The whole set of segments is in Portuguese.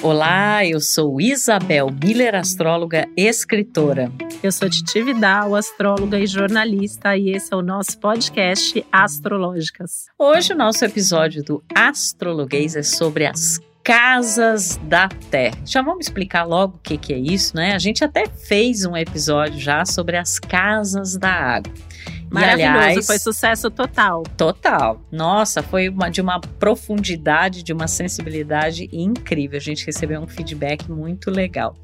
Olá, eu sou Isabel Miller, astróloga e escritora. Eu sou Titi Vidal, astróloga e jornalista, e esse é o nosso podcast Astrológicas. Hoje o nosso episódio do Astrologuês é sobre as casas da Terra. Já vamos explicar logo o que, que é isso, né? A gente até fez um episódio já sobre as casas da água. Maravilhoso, aliás, foi sucesso total. Total. Nossa, foi uma, de uma profundidade, de uma sensibilidade incrível. A gente recebeu um feedback muito legal.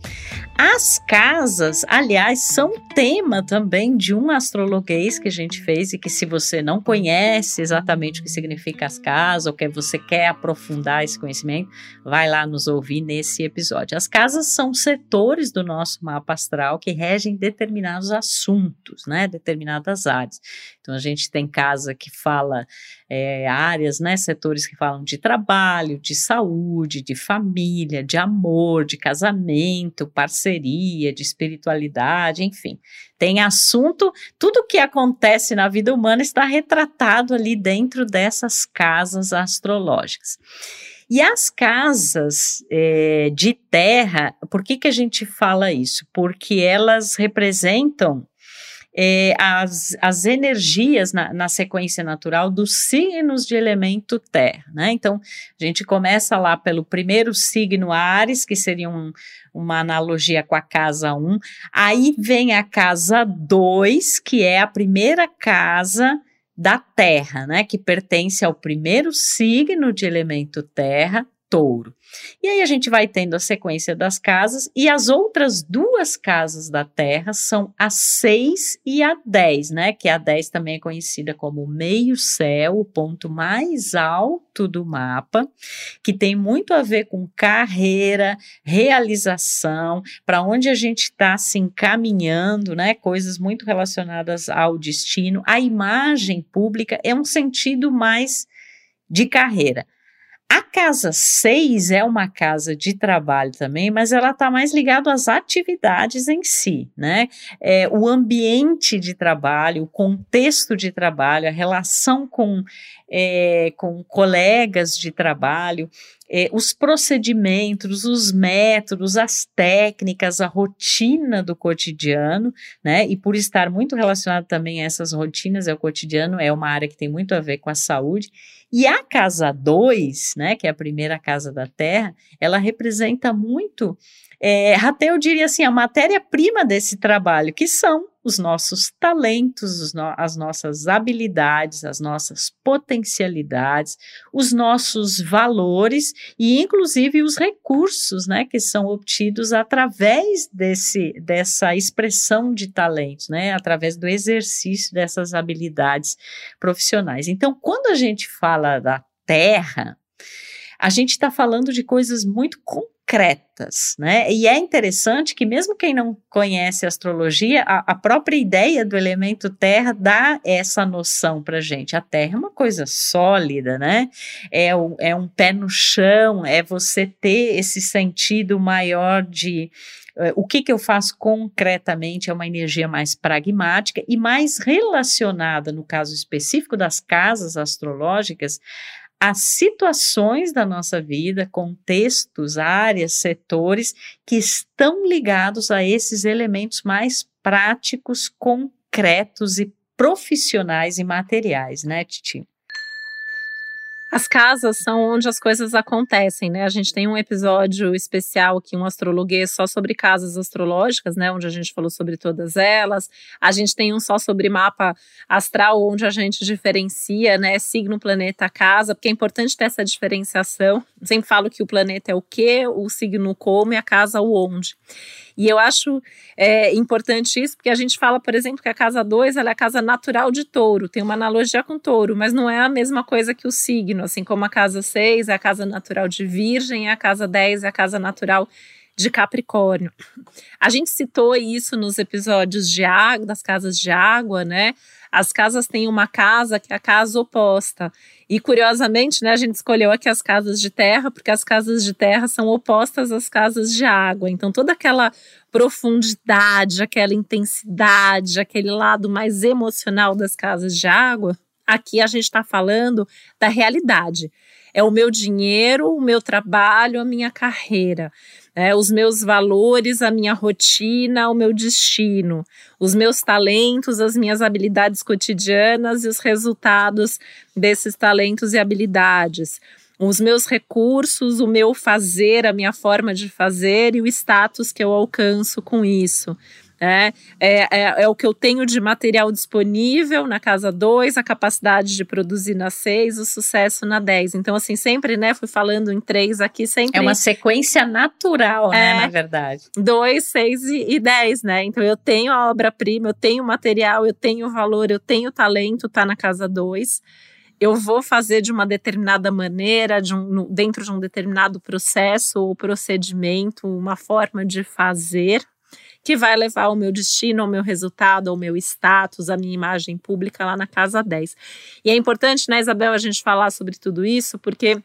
As casas, aliás, são tema também de um astrologuês que a gente fez e que se você não conhece exatamente o que significa as casas ou que você quer aprofundar esse conhecimento, vai lá nos ouvir nesse episódio. As casas são setores do nosso mapa astral que regem determinados assuntos, né, determinadas áreas. Então a gente tem casa que fala é, áreas, né, setores que falam de trabalho, de saúde, de família, de amor, de casamento, parceria, de espiritualidade, enfim. Tem assunto, tudo que acontece na vida humana está retratado ali dentro dessas casas astrológicas. E as casas é, de terra, por que, que a gente fala isso? Porque elas representam é, as, as energias na, na, sequência natural dos signos de elemento terra, né? Então, a gente começa lá pelo primeiro signo Ares, que seria um, uma analogia com a casa 1, aí vem a casa 2, que é a primeira casa da terra, né? Que pertence ao primeiro signo de elemento terra, touro. E aí a gente vai tendo a sequência das casas, e as outras duas casas da Terra são a 6 e a 10, né? Que a 10 também é conhecida como meio-céu, o ponto mais alto do mapa, que tem muito a ver com carreira, realização, para onde a gente está se encaminhando, né? Coisas muito relacionadas ao destino. A imagem pública é um sentido mais de carreira. A casa 6 é uma casa de trabalho também, mas ela está mais ligada às atividades em si, né? É, o ambiente de trabalho, o contexto de trabalho, a relação com, é, com colegas de trabalho, é, os procedimentos, os métodos, as técnicas, a rotina do cotidiano, né? E por estar muito relacionado também a essas rotinas, é o cotidiano, é uma área que tem muito a ver com a saúde. E a casa 2, né, que é a primeira casa da Terra, ela representa muito, é, até eu diria assim, a matéria-prima desse trabalho, que são os nossos talentos, as nossas habilidades, as nossas potencialidades, os nossos valores e, inclusive, os recursos, né, que são obtidos através desse, dessa expressão de talentos, né, através do exercício dessas habilidades profissionais. Então, quando a gente fala da terra, a gente está falando de coisas muito concretas, né? E é interessante que, mesmo quem não conhece astrologia, a, a própria ideia do elemento terra dá essa noção para gente. A terra é uma coisa sólida, né? É, o, é um pé no chão, é você ter esse sentido maior de uh, o que, que eu faço concretamente é uma energia mais pragmática e mais relacionada, no caso específico das casas astrológicas, as situações da nossa vida, contextos, áreas, setores que estão ligados a esses elementos mais práticos, concretos e profissionais e materiais, né, Titi? As casas são onde as coisas acontecem, né? A gente tem um episódio especial aqui, um astrologuês só sobre casas astrológicas, né? Onde a gente falou sobre todas elas. A gente tem um só sobre mapa astral, onde a gente diferencia, né? Signo, planeta, casa, porque é importante ter essa diferenciação. Sempre falo que o planeta é o que, o signo como e a casa o onde. E eu acho é, importante isso, porque a gente fala, por exemplo, que a casa 2 é a casa natural de touro, tem uma analogia com touro, mas não é a mesma coisa que o signo, assim como a casa 6 é a casa natural de virgem, a casa 10 é a casa natural de Capricórnio. A gente citou isso nos episódios de água, das casas de água, né? As casas têm uma casa que é a casa oposta. E curiosamente, né, a gente escolheu aqui as casas de terra, porque as casas de terra são opostas às casas de água. Então, toda aquela profundidade, aquela intensidade, aquele lado mais emocional das casas de água Aqui a gente está falando da realidade. É o meu dinheiro, o meu trabalho, a minha carreira. É, os meus valores, a minha rotina, o meu destino, os meus talentos, as minhas habilidades cotidianas e os resultados desses talentos e habilidades, os meus recursos, o meu fazer, a minha forma de fazer e o status que eu alcanço com isso. É, é, é, é, o que eu tenho de material disponível na casa 2, a capacidade de produzir na 6, o sucesso na 10. Então, assim, sempre, né, fui falando em 3 aqui, sempre. É uma sequência natural, né, é, na verdade. 2, 6 e 10, né? Então, eu tenho a obra-prima, eu tenho o material, eu tenho o valor, eu tenho o talento, tá na casa 2 eu vou fazer de uma determinada maneira, de um, dentro de um determinado processo ou procedimento, uma forma de fazer, que vai levar ao meu destino, ao meu resultado, ao meu status, à minha imagem pública lá na casa 10. E é importante, né, Isabel, a gente falar sobre tudo isso, porque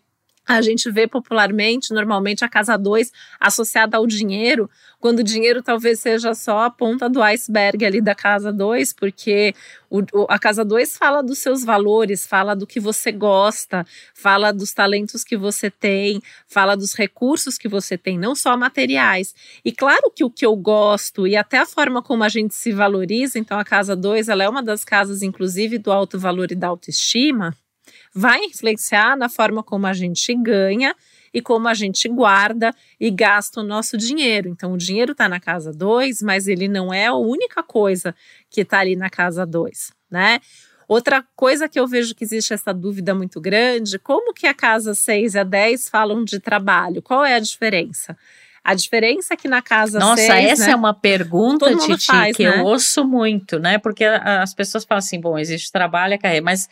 a gente vê popularmente, normalmente, a casa 2 associada ao dinheiro, quando o dinheiro talvez seja só a ponta do iceberg ali da casa 2, porque o, a casa 2 fala dos seus valores, fala do que você gosta, fala dos talentos que você tem, fala dos recursos que você tem, não só materiais. E claro que o que eu gosto e até a forma como a gente se valoriza, então a casa 2 ela é uma das casas, inclusive, do alto valor e da autoestima vai influenciar na forma como a gente ganha e como a gente guarda e gasta o nosso dinheiro. Então, o dinheiro está na casa 2, mas ele não é a única coisa que está ali na casa 2, né? Outra coisa que eu vejo que existe essa dúvida muito grande, como que a casa 6 e a 10 falam de trabalho? Qual é a diferença? A diferença é que na casa Nossa, essa né, é uma pergunta, Titi, faz, que né? eu ouço muito, né? Porque as pessoas falam assim, bom, existe trabalho e carreira, mas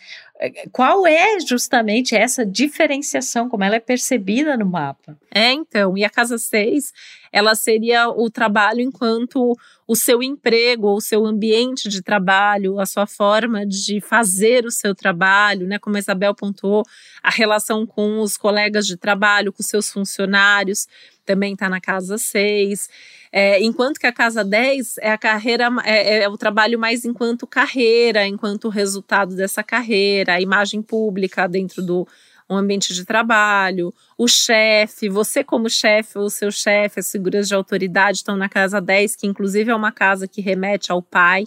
qual é justamente essa diferenciação, como ela é percebida no mapa? É, então, e a casa 6, ela seria o trabalho enquanto o seu emprego, o seu ambiente de trabalho, a sua forma de fazer o seu trabalho, né? Como a Isabel pontuou, a relação com os colegas de trabalho, com seus funcionários também está na casa 6. É, enquanto que a casa 10 é a carreira, é, é, o trabalho mais enquanto carreira, enquanto resultado dessa carreira, a imagem pública dentro do um ambiente de trabalho, o chefe, você como chefe ou seu chefe, as figuras de autoridade estão na casa 10, que inclusive é uma casa que remete ao pai,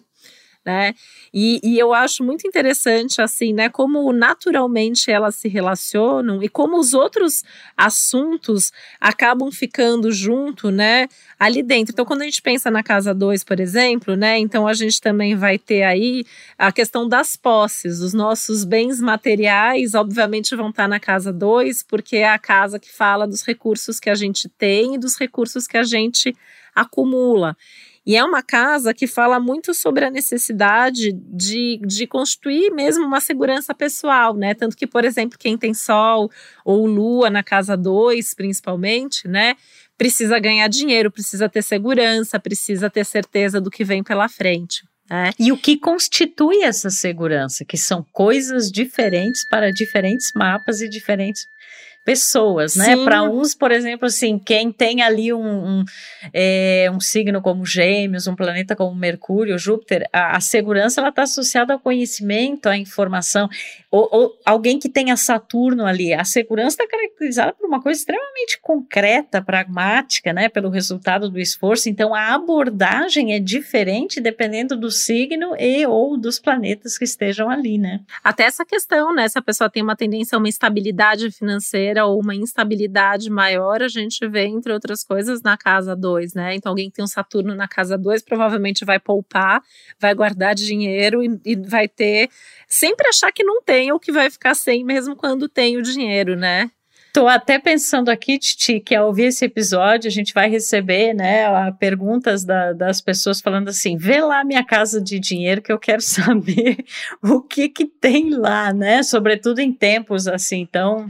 né? E, e, eu acho muito interessante, assim, né, como naturalmente elas se relacionam e como os outros assuntos acabam ficando junto, né, ali dentro. Então, quando a gente pensa na casa 2, por exemplo, né, então a gente também vai ter aí a questão das posses, os nossos bens materiais, obviamente, vão estar na casa 2, porque é a casa que fala dos recursos que a gente tem e dos recursos que a gente acumula. E é uma casa que fala muito sobre a necessidade de, de constituir mesmo uma segurança pessoal, né? Tanto que, por exemplo, quem tem Sol ou Lua na casa 2, principalmente, né? Precisa ganhar dinheiro, precisa ter segurança, precisa ter certeza do que vem pela frente. Né? E o que constitui essa segurança, que são coisas diferentes para diferentes mapas e diferentes pessoas, né? Para uns, por exemplo, assim, quem tem ali um, um, é, um, signo como Gêmeos, um planeta como Mercúrio, Júpiter, a, a segurança ela está associada ao conhecimento, à informação. Ou, ou, alguém que tenha Saturno ali, a segurança está caracterizada por uma coisa extremamente concreta, pragmática, né? Pelo resultado do esforço. Então, a abordagem é diferente dependendo do signo e ou dos planetas que estejam ali, né? Até essa questão, né? Se a pessoa tem uma tendência a uma estabilidade financeira ou uma instabilidade maior, a gente vê, entre outras coisas, na casa 2, né? Então, alguém que tem um Saturno na casa 2 provavelmente vai poupar, vai guardar dinheiro e, e vai ter. Sempre achar que não tem ou que vai ficar sem, mesmo quando tem o dinheiro, né? Tô até pensando aqui, Titi, que ao ouvir esse episódio a gente vai receber, né, perguntas da, das pessoas falando assim, vê lá minha casa de dinheiro que eu quero saber o que que tem lá, né, sobretudo em tempos assim tão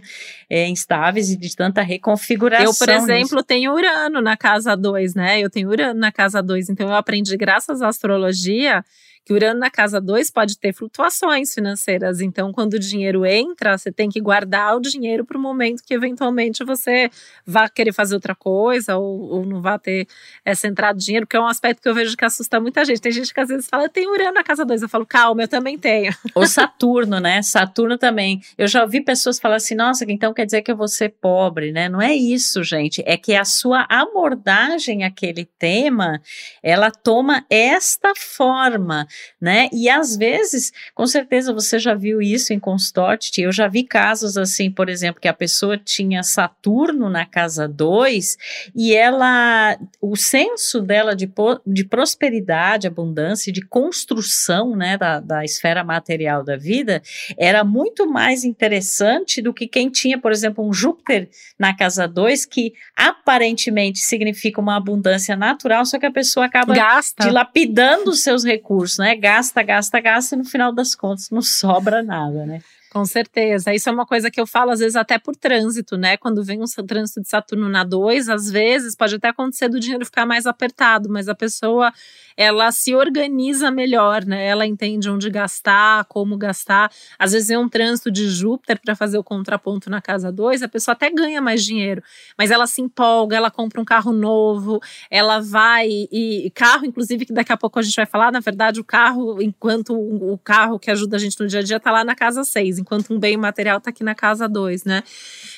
é, instáveis e de tanta reconfiguração. Eu, por exemplo, nisso. tenho Urano na casa 2, né, eu tenho Urano na casa 2, então eu aprendi graças à astrologia que Urano na casa 2 pode ter flutuações financeiras. Então, quando o dinheiro entra, você tem que guardar o dinheiro para o momento que eventualmente você vá querer fazer outra coisa ou, ou não vá ter essa entrada de dinheiro, que é um aspecto que eu vejo que assusta muita gente. Tem gente que às vezes fala, tem Urano na casa 2. Eu falo, calma, eu também tenho. O Saturno, né? Saturno também. Eu já ouvi pessoas falar assim, nossa, então quer dizer que eu vou ser pobre, né? Não é isso, gente. É que a sua abordagem àquele tema, ela toma esta forma, né? E às vezes, com certeza você já viu isso em consultório, eu já vi casos assim, por exemplo, que a pessoa tinha Saturno na casa 2 e ela, o senso dela de, de prosperidade, abundância, de construção, né, da, da esfera material da vida, era muito mais interessante do que quem tinha, por exemplo, um Júpiter na casa 2, que aparentemente significa uma abundância natural, só que a pessoa acaba Gasta. dilapidando os seus recursos, né? Gasta, gasta, gasta e no final das contas não sobra nada, né? Com certeza. Isso é uma coisa que eu falo, às vezes, até por trânsito, né? Quando vem um trânsito de Saturno na 2, às vezes pode até acontecer do dinheiro ficar mais apertado, mas a pessoa ela se organiza melhor, né? Ela entende onde gastar, como gastar. Às vezes é um trânsito de Júpiter para fazer o contraponto na casa 2, a pessoa até ganha mais dinheiro, mas ela se empolga, ela compra um carro novo, ela vai e carro, inclusive, que daqui a pouco a gente vai falar, na verdade, o carro, enquanto o carro que ajuda a gente no dia a dia tá lá na casa 6 enquanto um bem material está aqui na casa dois, né?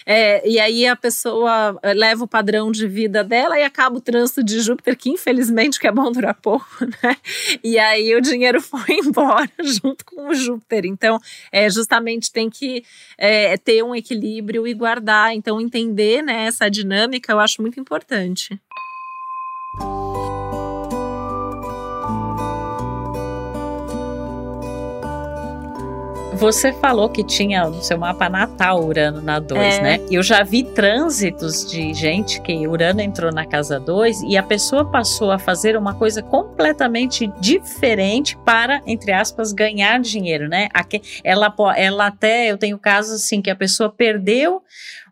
É, e aí a pessoa eh, leva o padrão de vida dela e acaba o trânsito de Júpiter, que infelizmente que é bom durar pouco, né? E aí o dinheiro foi embora junto com o Júpiter. Então, é, justamente tem que é, ter um equilíbrio e guardar. Então, entender né, essa dinâmica eu acho muito importante. Você falou que tinha no seu mapa natal Urano na 2, é. né? Eu já vi trânsitos de gente que Urano entrou na casa 2 e a pessoa passou a fazer uma coisa completamente diferente para, entre aspas, ganhar dinheiro, né? Ela, ela até, eu tenho casos assim que a pessoa perdeu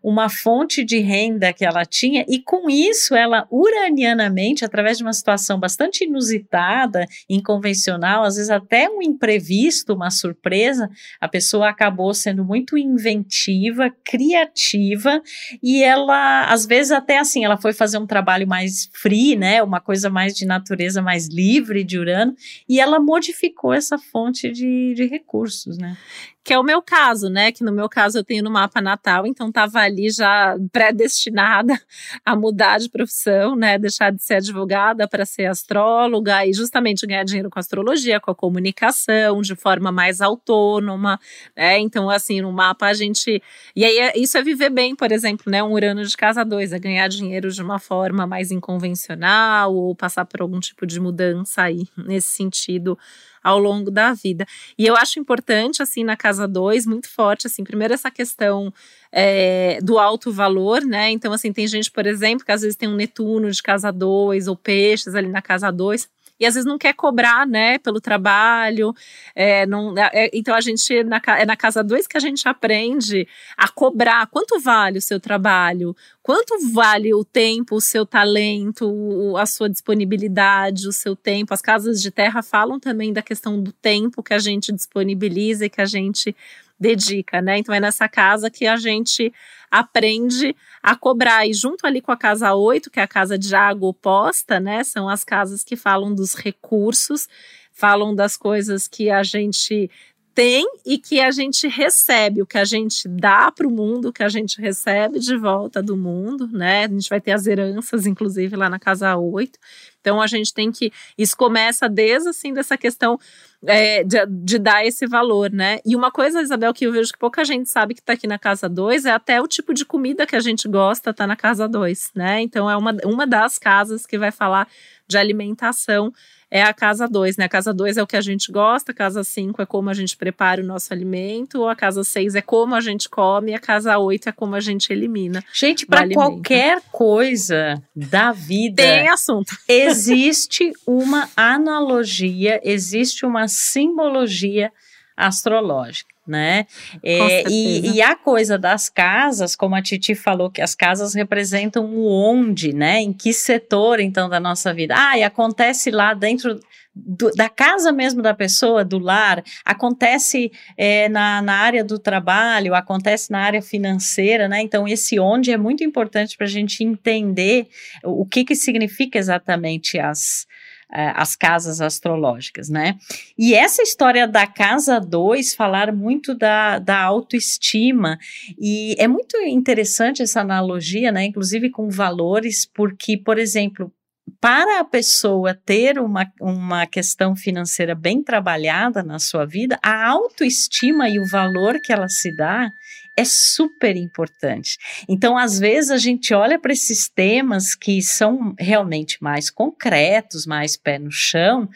uma fonte de renda que ela tinha, e com isso ela uranianamente, através de uma situação bastante inusitada, inconvencional, às vezes até um imprevisto, uma surpresa, a pessoa acabou sendo muito inventiva, criativa, e ela, às vezes até assim, ela foi fazer um trabalho mais free, né, uma coisa mais de natureza mais livre de Urano, e ela modificou essa fonte de, de recursos, né que é o meu caso, né? Que no meu caso eu tenho no mapa natal, então estava ali já predestinada a mudar de profissão, né? Deixar de ser advogada para ser astróloga e justamente ganhar dinheiro com a astrologia, com a comunicação, de forma mais autônoma, né? Então, assim, no mapa a gente. E aí, é, isso é viver bem, por exemplo, né? Um Urano de casa 2, é ganhar dinheiro de uma forma mais inconvencional ou passar por algum tipo de mudança aí, nesse sentido ao longo da vida. E eu acho importante, assim, na casa 2, muito forte, assim, primeiro essa questão é, do alto valor, né? Então, assim, tem gente, por exemplo, que às vezes tem um Netuno de casa 2 ou peixes ali na casa 2 e às vezes não quer cobrar, né, pelo trabalho. É, não, é, então a gente na, é na casa 2 que a gente aprende a cobrar quanto vale o seu trabalho, quanto vale o tempo, o seu talento, a sua disponibilidade, o seu tempo. As casas de terra falam também da questão do tempo que a gente disponibiliza e que a gente dedica, né? Então é nessa casa que a gente aprende a cobrar. E junto ali com a casa 8, que é a casa de água oposta, né? São as casas que falam dos recursos, falam das coisas que a gente tem e que a gente recebe, o que a gente dá para o mundo, o que a gente recebe de volta do mundo, né? A gente vai ter as heranças, inclusive, lá na casa 8. Então a gente tem que. Isso começa desde assim dessa questão é, de, de, dar esse valor, né? E uma coisa, Isabel, que eu vejo que pouca gente sabe que está aqui na casa 2 é até o tipo de comida que a gente gosta tá na casa 2, né? Então é uma, uma das casas que vai falar de alimentação é a casa 2, né? A casa 2 é o que a gente gosta, a casa 5 é como a gente prepara o nosso alimento, a casa 6 é como a gente come, e a casa 8 é como a gente elimina. Gente, para qualquer coisa da vida. Tem assunto. Existe uma analogia, existe uma simbologia astrológica. Né? É, e, e, a coisa das casas, como a Titi falou, que as casas representam o onde, né? Em que setor, então, da nossa vida. Ah, e acontece lá dentro do, da casa mesmo da pessoa, do lar, acontece é, na, na área do trabalho, acontece na área financeira, né? Então, esse onde é muito importante para a gente entender o, o que, que significa exatamente as, as casas astrológicas, né? E essa história da casa 2 falar muito da, da autoestima, e é muito interessante essa analogia, né? Inclusive com valores, porque, por exemplo, para a pessoa ter uma, uma questão financeira bem trabalhada na sua vida, a autoestima e o valor que ela se dá é super importante. Então, às vezes, a gente olha para esses temas que são realmente mais concretos, mais pé no chão,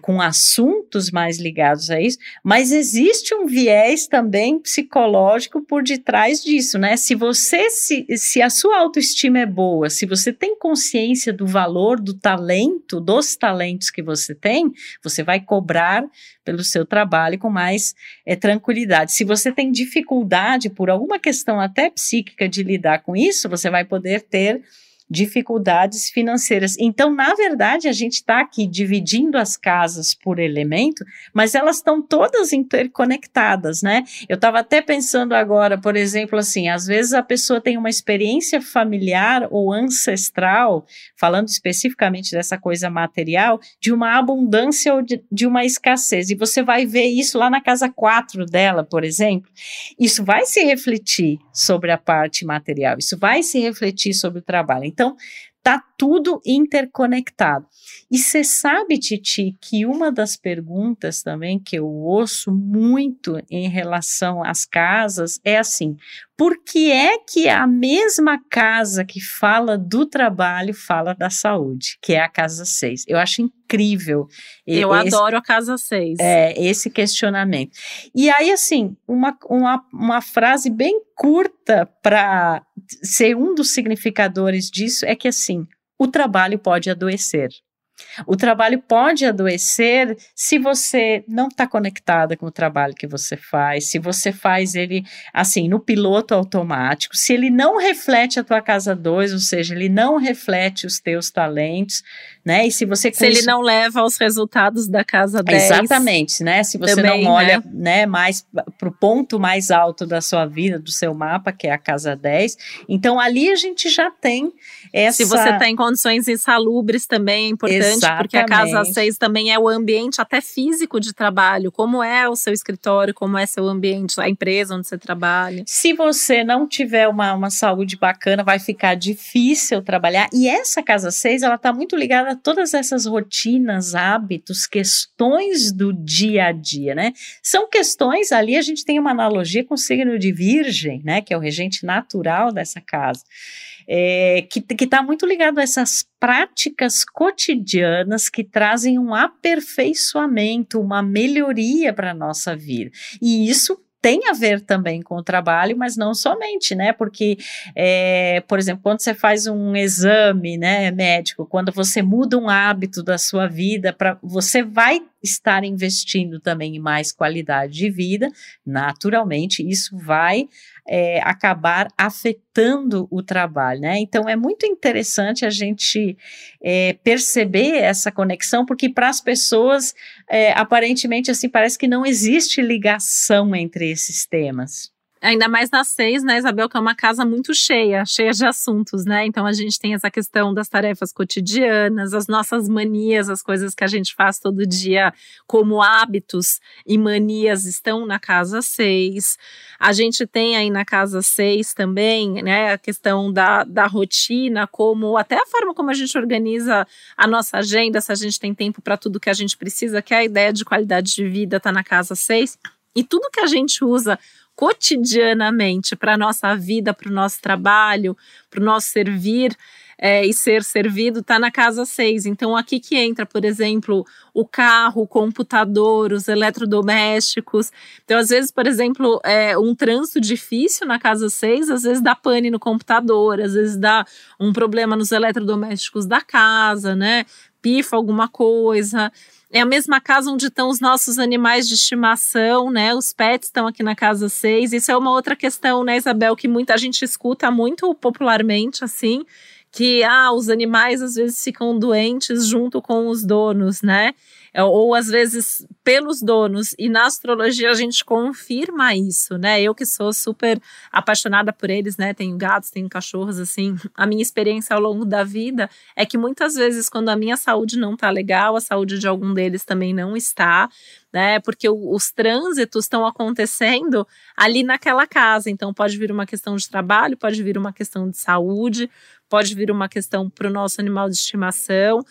com assuntos mais ligados a isso, mas existe um viés também psicológico por detrás disso, né? Se você se, se a sua autoestima é boa, se você tem consciência do valor do talento, dos talentos que você tem, você vai cobrar pelo seu trabalho com mais é, tranquilidade. Se você tem dificuldade por alguma questão até psíquica de lidar com isso, você vai poder ter dificuldades financeiras. Então, na verdade, a gente está aqui dividindo as casas por elemento, mas elas estão todas interconectadas, né? Eu estava até pensando agora, por exemplo, assim, às vezes a pessoa tem uma experiência familiar ou ancestral, falando especificamente dessa coisa material, de uma abundância ou de, de uma escassez. E você vai ver isso lá na casa 4 dela, por exemplo. Isso vai se refletir sobre a parte material, isso vai se refletir sobre o trabalho. Então, tá tudo interconectado. E você sabe, Titi, que uma das perguntas também que eu ouço muito em relação às casas é assim: por que é que a mesma casa que fala do trabalho fala da saúde, que é a casa 6? Eu acho incrível. Eu esse, adoro a casa 6. É, esse questionamento. E aí, assim, uma, uma, uma frase bem curta para ser um dos significadores disso é que, assim, o trabalho pode adoecer. O trabalho pode adoecer se você não está conectada com o trabalho que você faz, se você faz ele assim no piloto automático, se ele não reflete a tua casa 2, ou seja, ele não reflete os teus talentos, né? E se você se ele não leva aos resultados da casa 10. Exatamente, né? Se você também, não olha, né, né mais para o ponto mais alto da sua vida, do seu mapa, que é a casa 10. Então ali a gente já tem essa Se você está em condições insalubres também é importante Exatamente. porque a casa 6 também é o ambiente até físico de trabalho, como é o seu escritório, como é seu ambiente, a empresa onde você trabalha. Se você não tiver uma, uma saúde bacana, vai ficar difícil trabalhar. E essa casa 6, ela está muito ligada todas essas rotinas, hábitos, questões do dia a dia, né? São questões, ali a gente tem uma analogia com o signo de Virgem, né? Que é o regente natural dessa casa é, que está muito ligado a essas práticas cotidianas que trazem um aperfeiçoamento, uma melhoria para a nossa vida. E isso tem a ver também com o trabalho, mas não somente, né? Porque, é, por exemplo, quando você faz um exame, né, médico, quando você muda um hábito da sua vida, para você vai estar investindo também em mais qualidade de vida, naturalmente, isso vai é, acabar afetando o trabalho, né? Então é muito interessante a gente é, perceber essa conexão, porque para as pessoas é, aparentemente assim parece que não existe ligação entre esses temas. Ainda mais nas seis, né, Isabel, que é uma casa muito cheia, cheia de assuntos, né? Então a gente tem essa questão das tarefas cotidianas, as nossas manias, as coisas que a gente faz todo dia como hábitos e manias estão na casa seis. A gente tem aí na casa seis também, né, a questão da, da rotina, como até a forma como a gente organiza a nossa agenda, se a gente tem tempo para tudo que a gente precisa, que é a ideia de qualidade de vida está na casa seis. E tudo que a gente usa cotidianamente para a nossa vida, para o nosso trabalho, para o nosso servir, é, e ser servido está na casa 6. Então, aqui que entra, por exemplo, o carro, o computador, os eletrodomésticos. Então, às vezes, por exemplo, é, um trânsito difícil na casa 6, às vezes dá pane no computador, às vezes dá um problema nos eletrodomésticos da casa, né? Pifa alguma coisa. É a mesma casa onde estão os nossos animais de estimação, né? Os pets estão aqui na casa 6. Isso é uma outra questão, né, Isabel, que muita gente escuta muito popularmente, assim, que ah, os animais às vezes ficam doentes junto com os donos, né? É, ou às vezes pelos donos. E na astrologia a gente confirma isso, né? Eu que sou super apaixonada por eles, né? Tenho gatos, tenho cachorros, assim. A minha experiência ao longo da vida é que muitas vezes, quando a minha saúde não tá legal, a saúde de algum deles também não está. Né, porque os trânsitos estão acontecendo ali naquela casa. Então, pode vir uma questão de trabalho, pode vir uma questão de saúde, pode vir uma questão para o nosso animal de estimação.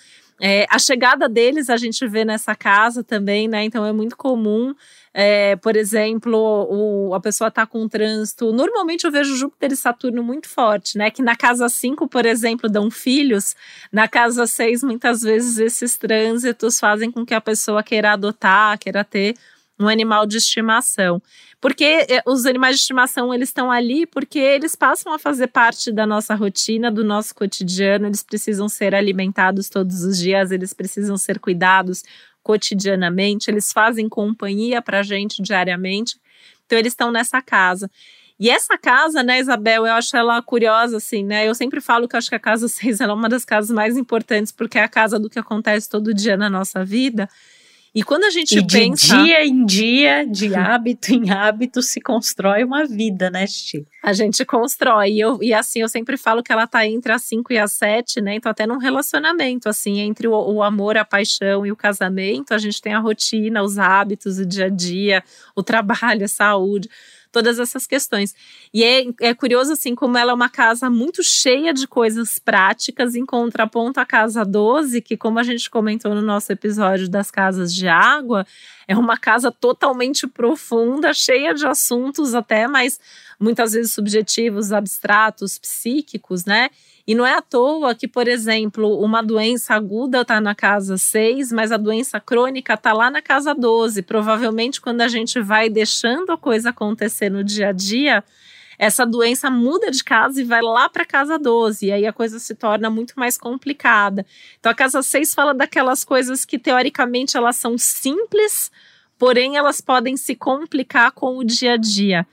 É, a chegada deles a gente vê nessa casa também, né? Então é muito comum, é, por exemplo, o, a pessoa tá com trânsito. Normalmente eu vejo Júpiter e Saturno muito forte, né? Que na casa 5, por exemplo, dão filhos, na casa 6, muitas vezes esses trânsitos fazem com que a pessoa queira adotar, queira ter um animal de estimação. Porque eh, os animais de estimação, eles estão ali porque eles passam a fazer parte da nossa rotina, do nosso cotidiano, eles precisam ser alimentados todos os dias, eles precisam ser cuidados cotidianamente, eles fazem companhia para a gente diariamente. Então, eles estão nessa casa. E essa casa, né, Isabel, eu acho ela curiosa, assim, né? Eu sempre falo que acho que a casa 6 é uma das casas mais importantes, porque é a casa do que acontece todo dia na nossa vida. E quando a gente e pensa. De dia em dia, de hábito em hábito, se constrói uma vida, né, Chi? A gente constrói. E, eu, e assim, eu sempre falo que ela tá entre as 5 e as 7, né? Então, até num relacionamento, assim, entre o, o, amor, a paixão e o casamento, a gente tem a rotina, os hábitos, o dia a dia, o trabalho, a saúde todas essas questões. E é, é curioso, assim, como ela é uma casa muito cheia de coisas práticas, em contraponto à casa 12, que, como a gente comentou no nosso episódio das casas de água, é uma casa totalmente profunda, cheia de assuntos até, mas muitas vezes subjetivos, abstratos, psíquicos, né? E não é à toa que, por exemplo, uma doença aguda está na casa 6, mas a doença crônica está lá na casa 12. Provavelmente, quando a gente vai deixando a coisa acontecer no dia a dia, essa doença muda de casa e vai lá para a casa 12, e aí a coisa se torna muito mais complicada. Então, a casa 6 fala daquelas coisas que, teoricamente, elas são simples, porém, elas podem se complicar com o dia a dia.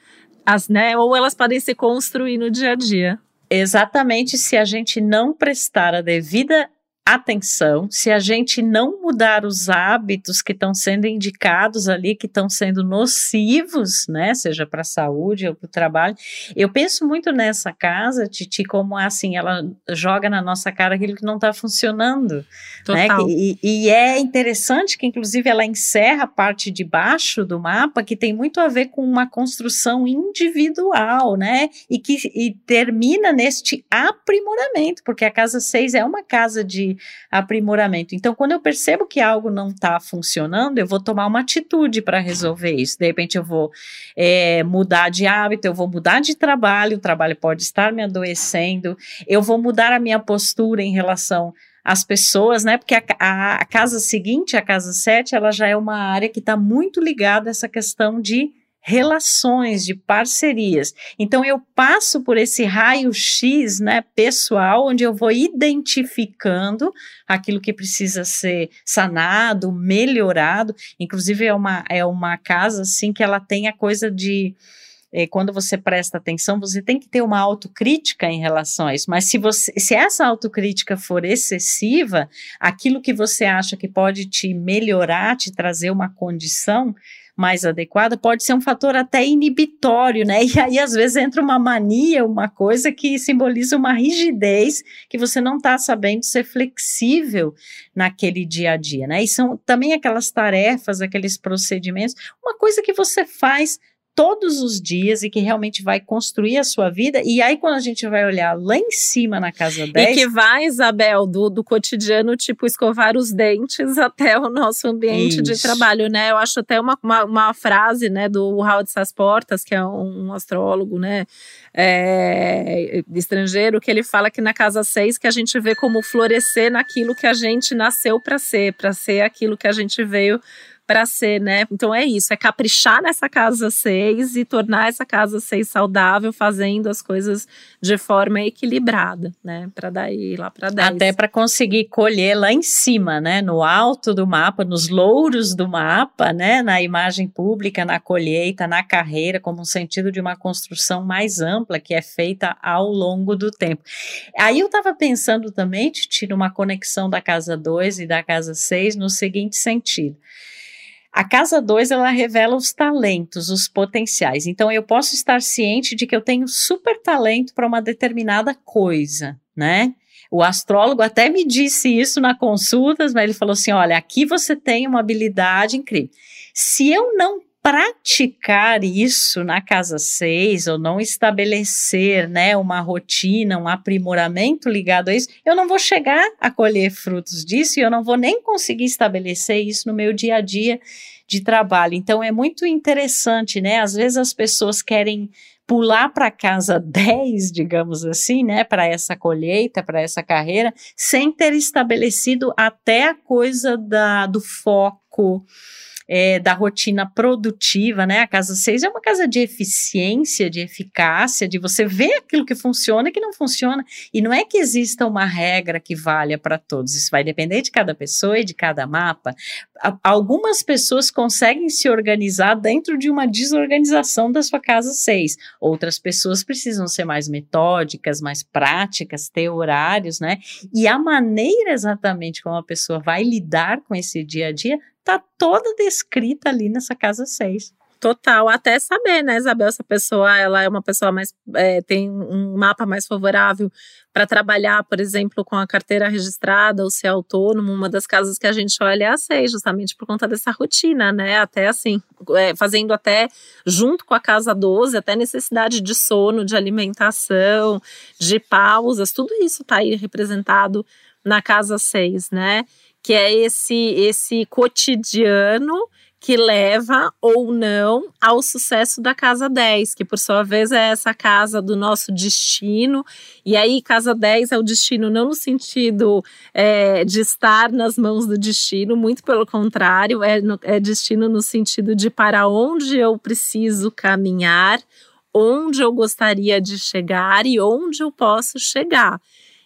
As, né, ou elas podem se construir no dia a dia. Exatamente se a gente não prestar a devida atenção, se a gente não mudar os hábitos que estão sendo indicados ali, que estão sendo nocivos, né, seja para a saúde ou para o trabalho. Eu penso muito nessa casa, Titi, como assim, ela joga na nossa cara aquilo que não está funcionando. Né? Total. Né? E, e, é interessante que, inclusive, ela encerra a parte de baixo do mapa, que tem muito a ver com uma construção individual, né? E que e termina neste aprimoramento, porque a casa 6 é uma casa de aprimoramento. Então, quando eu percebo que algo não está funcionando, eu vou tomar uma atitude para resolver isso. De repente, eu vou é, mudar de hábito, eu vou mudar de trabalho, o trabalho pode estar me adoecendo, eu vou mudar a minha postura em relação às pessoas, né? Porque a, a, a casa seguinte, a casa 7, ela já é uma área que está muito ligada a essa questão de relações, de parcerias. Então eu passo por esse raio-x, né, pessoal, onde eu vou identificando aquilo que precisa ser sanado, melhorado. Inclusive é uma é uma casa assim que ela tem a coisa de é, quando você presta atenção, você tem que ter uma autocrítica em relação a isso. Mas se, você, se essa autocrítica for excessiva, aquilo que você acha que pode te melhorar, te trazer uma condição, mais adequada, pode ser um fator até inibitório, né? E aí, às vezes, entra uma mania, uma coisa que simboliza uma rigidez que você não está sabendo ser flexível naquele dia a dia, né? E são também aquelas tarefas, aqueles procedimentos, uma coisa que você faz todos os dias e que realmente vai construir a sua vida. E aí, quando a gente vai olhar lá em cima na casa 10. E que vai, Isabel, do, do cotidiano, tipo, escovar os dentes até o nosso ambiente Isso. de trabalho, né? Eu acho até uma, uma, uma frase, né, do Howard Portas, que é um, astrólogo, né? É, estrangeiro, que ele fala que na casa 6 que a gente vê como florescer naquilo que a gente nasceu para ser, para ser aquilo que a gente veio para ser, né? Então é isso, é caprichar nessa casa 6 e tornar essa casa 6 saudável, fazendo as coisas de forma equilibrada, né? Para daí lá para 10. Até para conseguir colher lá em cima, né? No alto do mapa, nos louros do mapa, né? Na imagem pública, na colheita, na carreira, como um sentido de uma construção mais ampla que é feita ao longo do tempo. Aí eu estava pensando também, Titi, numa conexão da casa 2 e da casa 6 no seguinte sentido. A casa 2 ela revela os talentos, os potenciais. Então eu posso estar ciente de que eu tenho super talento para uma determinada coisa, né? O astrólogo até me disse isso na consultas, mas ele falou assim: olha, aqui você tem uma habilidade incrível. Se eu não praticar isso na casa 6 ou não estabelecer, né, uma rotina, um aprimoramento ligado a isso, eu não vou chegar a colher frutos disso e eu não vou nem conseguir estabelecer isso no meu dia a dia de trabalho. Então é muito interessante, né? Às vezes as pessoas querem pular para casa 10, digamos assim, né, para essa colheita, para essa carreira, sem ter estabelecido até a coisa da, do foco, é, da rotina produtiva, né? A casa 6 é uma casa de eficiência, de eficácia, de você ver aquilo que funciona e que não funciona. E não é que exista uma regra que valha para todos, isso vai depender de cada pessoa e de cada mapa. Algumas pessoas conseguem se organizar dentro de uma desorganização da sua casa 6. Outras pessoas precisam ser mais metódicas, mais práticas, ter horários, né? E a maneira exatamente como a pessoa vai lidar com esse dia a dia tá toda descrita ali nessa casa 6. Total, até saber, né, Isabel, se a pessoa ela é uma pessoa mais é, tem um mapa mais favorável para trabalhar, por exemplo, com a carteira registrada ou ser autônomo. Uma das casas que a gente olha é a 6, justamente por conta dessa rotina, né? Até assim, é, fazendo até junto com a casa 12, até necessidade de sono, de alimentação, de pausas, tudo isso está aí representado na casa 6, né? Que é esse esse cotidiano que leva ou não ao sucesso da casa 10, que por sua vez é essa casa do nosso destino. E aí, casa 10 é o destino não no sentido é, de estar nas mãos do destino, muito pelo contrário, é, no, é destino no sentido de para onde eu preciso caminhar, onde eu gostaria de chegar e onde eu posso chegar.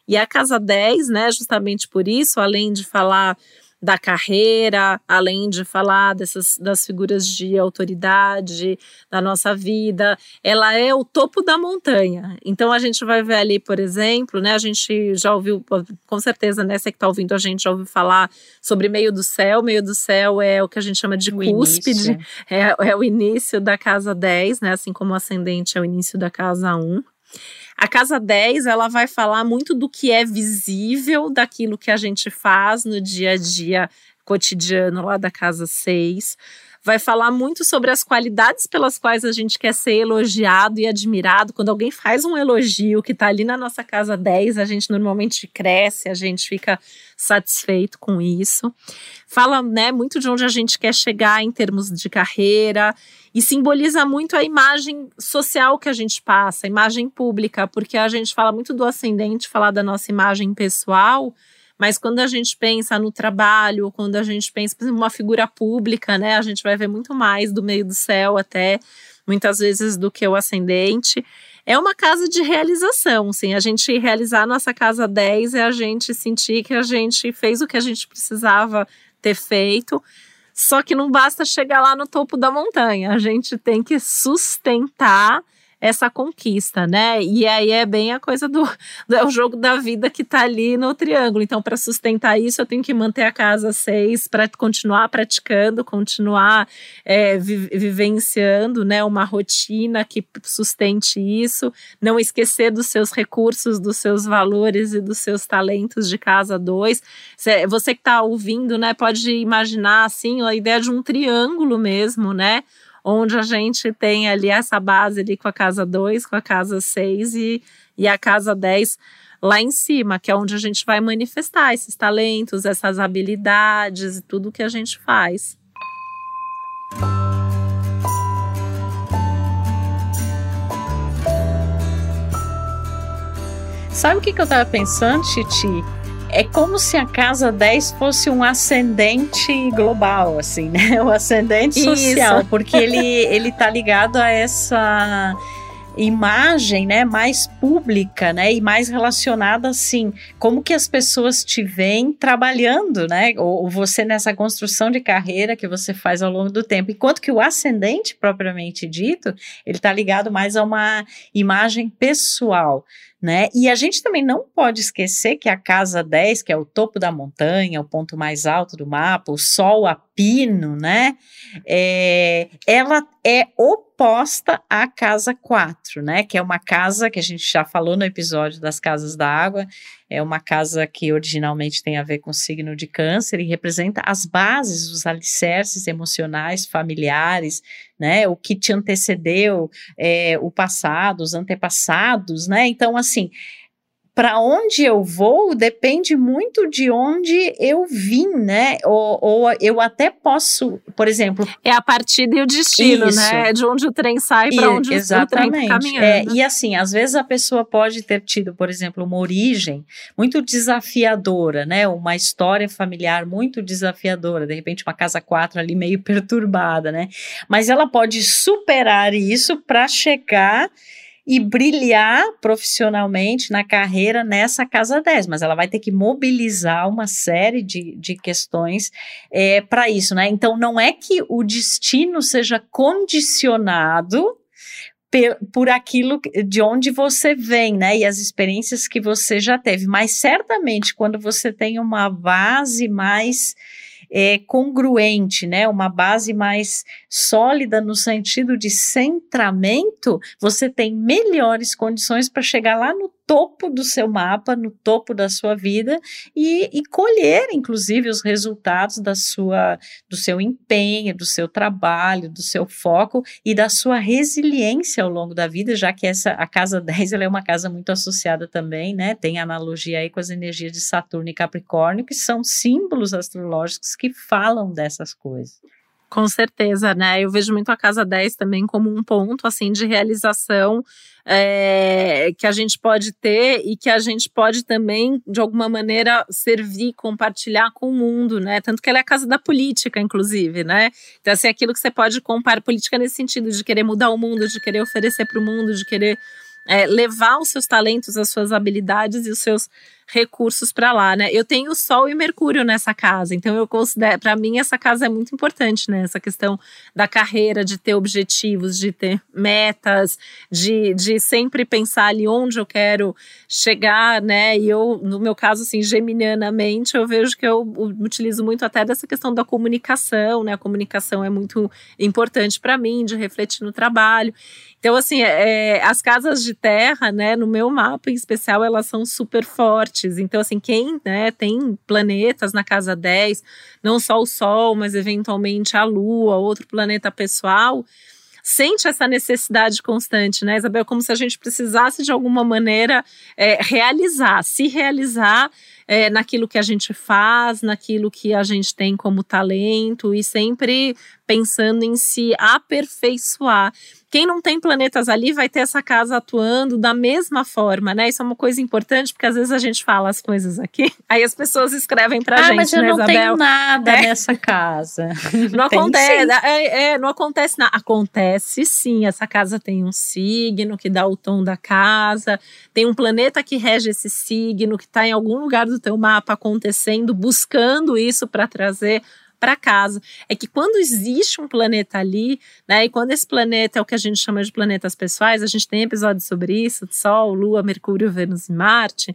E a Casa 10, né, justamente por isso, além de falar da carreira, além de falar dessas das figuras de autoridade da nossa vida, ela é o topo da montanha. Então a gente vai ver ali, por exemplo, né? A gente já ouviu, com certeza, né? Você que está ouvindo a gente já ouviu falar sobre meio do céu. Meio do céu é o que a gente chama de o cúspide, é, é, o início da casa 10, né? Assim como o ascendente é o início da casa 1. A casa 10, ela vai falar muito do que é visível, daquilo que a gente faz no dia a dia cotidiano lá da casa 6 vai falar muito sobre as qualidades pelas quais a gente quer ser elogiado e admirado. Quando alguém faz um elogio que está ali na nossa casa 10, a gente normalmente cresce, a gente fica satisfeito com isso. Fala, né, muito de onde a gente quer chegar em termos de carreira e simboliza muito a imagem social que a gente passa, a imagem pública, porque a gente fala muito do ascendente, falar da nossa imagem pessoal, mas quando a gente pensa no trabalho, quando a gente pensa em uma figura pública, né, a gente vai ver muito mais do meio do céu até muitas vezes do que o ascendente. É uma casa de realização, sim. A gente realizar a nossa casa 10 é a gente sentir que a gente fez o que a gente precisava ter feito. Só que não basta chegar lá no topo da montanha, a gente tem que sustentar essa conquista, né? E aí é bem a coisa do, do é o jogo da vida que tá ali no triângulo. Então, para sustentar isso, eu tenho que manter a casa seis para continuar praticando, continuar é, vi, vivenciando, né? Uma rotina que sustente isso, não esquecer dos seus recursos, dos seus valores e dos seus talentos de casa dois. Você que está ouvindo, né? Pode imaginar assim a ideia de um triângulo mesmo, né? Onde a gente tem ali essa base ali com a casa 2, com a casa 6 e, e a casa 10 lá em cima, que é onde a gente vai manifestar esses talentos, essas habilidades e tudo que a gente faz. Sabe o que, que eu tava pensando, Titi? É como se a casa 10 fosse um ascendente global, assim, né? O ascendente social, Isso. porque ele, ele tá ligado a essa imagem, né, mais pública, né, e mais relacionada assim, como que as pessoas te veem trabalhando, né, ou, ou, você nessa construção de carreira que você faz ao longo do tempo, enquanto que o ascendente propriamente dito, ele está ligado mais a uma imagem pessoal, né? E a gente também não pode esquecer que a casa 10, que é o topo da montanha, o ponto mais alto do mapa, o sol a pino, né? É, ela é oposta à casa 4, né? Que é uma casa que a gente já falou no episódio das casas da água, é uma casa que originalmente tem a ver com o signo de câncer e representa as bases, os alicerces emocionais, familiares, né? O que te antecedeu, é, o passado, os antepassados, né? Então, assim, para onde eu vou depende muito de onde eu vim, né? Ou, ou, eu até posso, por exemplo. É a partida e o destino, isso. né? É de onde o trem sai para onde exatamente. o trem tá caminhando. É, e assim, às vezes a pessoa pode ter tido, por exemplo, uma origem muito desafiadora, né? Uma história familiar muito desafiadora, de repente uma casa quatro ali meio perturbada, né? Mas ela pode superar isso para chegar e brilhar profissionalmente na carreira nessa casa 10, mas ela vai ter que mobilizar uma série de, de questões é, para isso, né? Então, não é que o destino seja condicionado por aquilo de onde você vem, né? E as experiências que você já teve. Mas certamente, quando você tem uma base mais é, congruente, né? Uma base mais sólida no sentido de centramento, você tem melhores condições para chegar lá no topo do seu mapa, no topo da sua vida e, e, colher, inclusive, os resultados da sua, do seu empenho, do seu trabalho, do seu foco e da sua resiliência ao longo da vida, já que essa a casa 10 ela é uma casa muito associada também, né? Tem analogia aí com as energias de Saturno e Capricórnio, que são símbolos astrológicos que falam dessas coisas. Com certeza, né? Eu vejo muito a casa 10 também como um ponto assim de realização é, que a gente pode ter e que a gente pode também, de alguma maneira, servir, compartilhar com o mundo, né? Tanto que ela é a casa da política, inclusive, né? Então, assim, aquilo que você pode comparar política nesse sentido de querer mudar o mundo, de querer oferecer para o mundo, de querer é, levar os seus talentos, as suas habilidades e os seus recursos para lá, né? Eu tenho Sol e Mercúrio nessa casa, então eu considero, para mim essa casa é muito importante, né? Essa questão da carreira, de ter objetivos, de ter metas, de, de sempre pensar ali onde eu quero chegar, né? E eu, no meu caso, assim, geminianamente, eu vejo que eu utilizo muito até dessa questão da comunicação, né? A comunicação é muito importante para mim, de refletir no trabalho. Então, assim, é, as casas de terra, né, no meu mapa em especial, elas são super fortes. Então, assim, quem né, tem planetas na casa 10, não só o Sol, mas eventualmente a Lua, outro planeta pessoal, sente essa necessidade constante, né, Isabel? Como se a gente precisasse de alguma maneira é, realizar, se realizar é, naquilo que a gente faz, naquilo que a gente tem como talento e sempre pensando em se aperfeiçoar. Quem não tem planetas ali vai ter essa casa atuando da mesma forma, né? Isso é uma coisa importante, porque às vezes a gente fala as coisas aqui, aí as pessoas escrevem pra ah, gente, mas eu né, não Isabel? tenho nada é. nessa casa. Não acontece, é, é, não acontece nada. Acontece sim, essa casa tem um signo que dá o tom da casa, tem um planeta que rege esse signo, que está em algum lugar do teu mapa acontecendo, buscando isso para trazer para casa. É que quando existe um planeta ali, né, e quando esse planeta é o que a gente chama de planetas pessoais, a gente tem episódios sobre isso, Sol, Lua, Mercúrio, Vênus e Marte,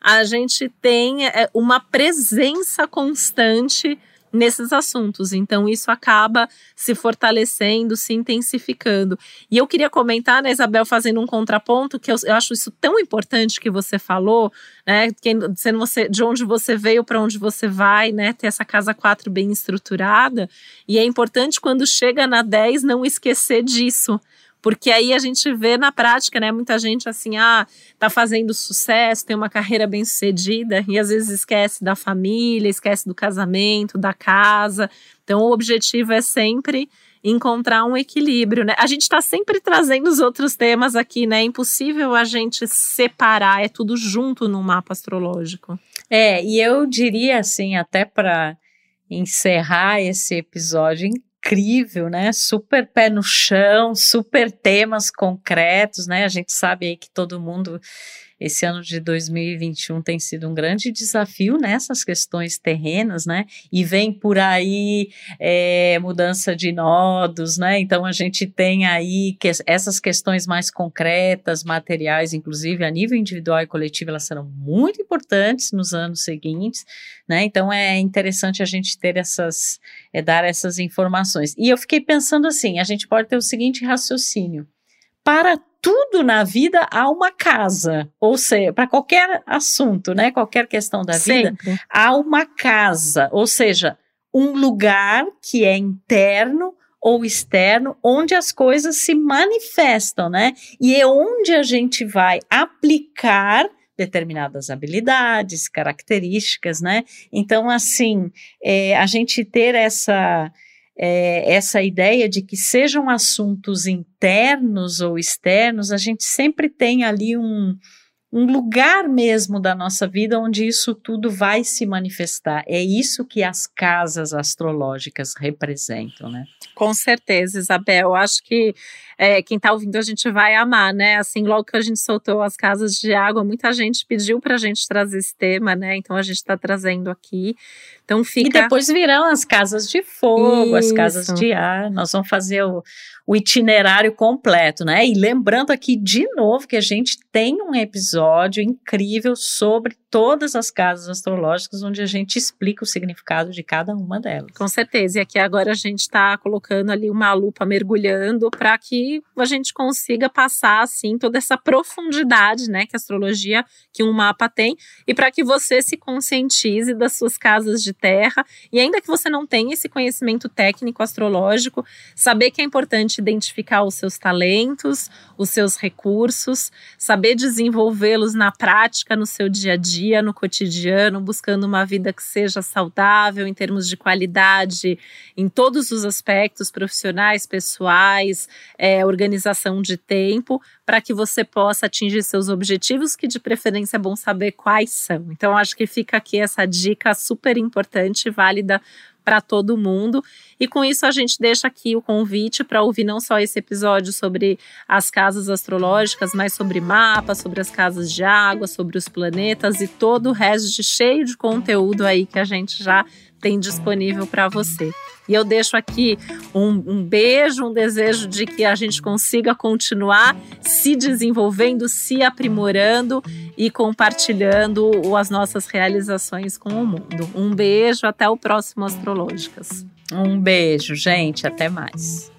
a gente tem é, uma presença constante nesses assuntos. Então, isso acaba se fortalecendo, se intensificando. E eu queria comentar, né, Isabel, fazendo um contraponto, que eu, eu acho isso tão importante que você falou, né? Quem, sendo você, de onde você veio para onde você vai, né? Ter essa casa 4 bem estruturada. E é importante quando chega na 10 não esquecer disso. Porque aí a gente vê na prática, né? Muita gente assim, ah, tá fazendo sucesso, tem uma carreira bem sucedida, e às vezes esquece da família, esquece do casamento, da casa. Então, o objetivo é sempre encontrar um equilíbrio, né? A gente está sempre trazendo os outros temas aqui, né? É impossível a gente separar, é tudo junto no mapa astrológico. É, e eu diria assim, até para encerrar esse episódio incrível, né? Super pé no chão, super temas concretos, né? A gente sabe aí que todo mundo esse ano de 2021 tem sido um grande desafio nessas questões terrenas, né? E vem por aí é, mudança de nodos, né? Então a gente tem aí que essas questões mais concretas, materiais, inclusive a nível individual e coletivo, elas serão muito importantes nos anos seguintes, né? Então é interessante a gente ter essas, é, dar essas informações. E eu fiquei pensando assim: a gente pode ter o seguinte raciocínio. Para tudo na vida há uma casa, ou seja, para qualquer assunto, né, qualquer questão da vida, Sempre. há uma casa, ou seja, um lugar que é interno ou externo, onde as coisas se manifestam, né? E é onde a gente vai aplicar determinadas habilidades, características, né? Então, assim, é, a gente ter essa é, essa ideia de que sejam assuntos internos ou externos, a gente sempre tem ali um, um lugar mesmo da nossa vida onde isso tudo vai se manifestar. É isso que as casas astrológicas representam, né? Com certeza, Isabel. Acho que é, quem está ouvindo a gente vai amar, né? Assim, logo que a gente soltou as casas de água, muita gente pediu para a gente trazer esse tema, né? Então a gente está trazendo aqui. Então fica. E depois virão as casas de fogo, Isso. as casas de ar. Nós vamos fazer o, o itinerário completo, né? E lembrando aqui de novo que a gente tem um episódio incrível sobre todas as casas astrológicas, onde a gente explica o significado de cada uma delas. Com certeza. E aqui agora a gente está colocando ali uma lupa mergulhando para que a gente consiga passar assim toda essa profundidade, né, que a astrologia, que um mapa tem, e para que você se conscientize das suas casas de terra. E ainda que você não tenha esse conhecimento técnico astrológico, saber que é importante identificar os seus talentos, os seus recursos, saber desenvolvê-los na prática, no seu dia a dia, no cotidiano, buscando uma vida que seja saudável em termos de qualidade, em todos os aspectos profissionais, pessoais, é, organização de tempo, para que você possa atingir seus objetivos, que de preferência é bom saber quais são. Então, acho que fica aqui essa dica super importante, válida para todo mundo. E com isso a gente deixa aqui o convite para ouvir não só esse episódio sobre as casas astrológicas, mas sobre mapas, sobre as casas de água, sobre os planetas e todo o resto de cheio de conteúdo aí que a gente já tem disponível para você. E eu deixo aqui um, um, beijo, um desejo de que a gente consiga continuar se desenvolvendo, se aprimorando e compartilhando as nossas realizações com o mundo. Um beijo, até o próximo Astrológicas. Um beijo, gente, até mais.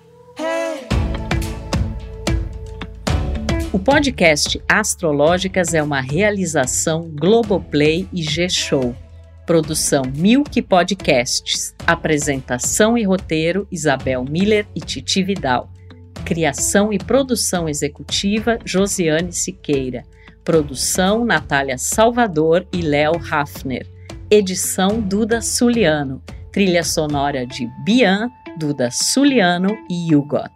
O podcast Astrológicas é uma realização Globoplay e G-Show Produção Milk Podcasts. Apresentação e roteiro Isabel Miller e Titi Vidal. Criação e produção executiva Josiane Siqueira. Produção Natália Salvador e Léo Hafner. Edição Duda Suliano. Trilha sonora de Bian, Duda Suliano e Hugot.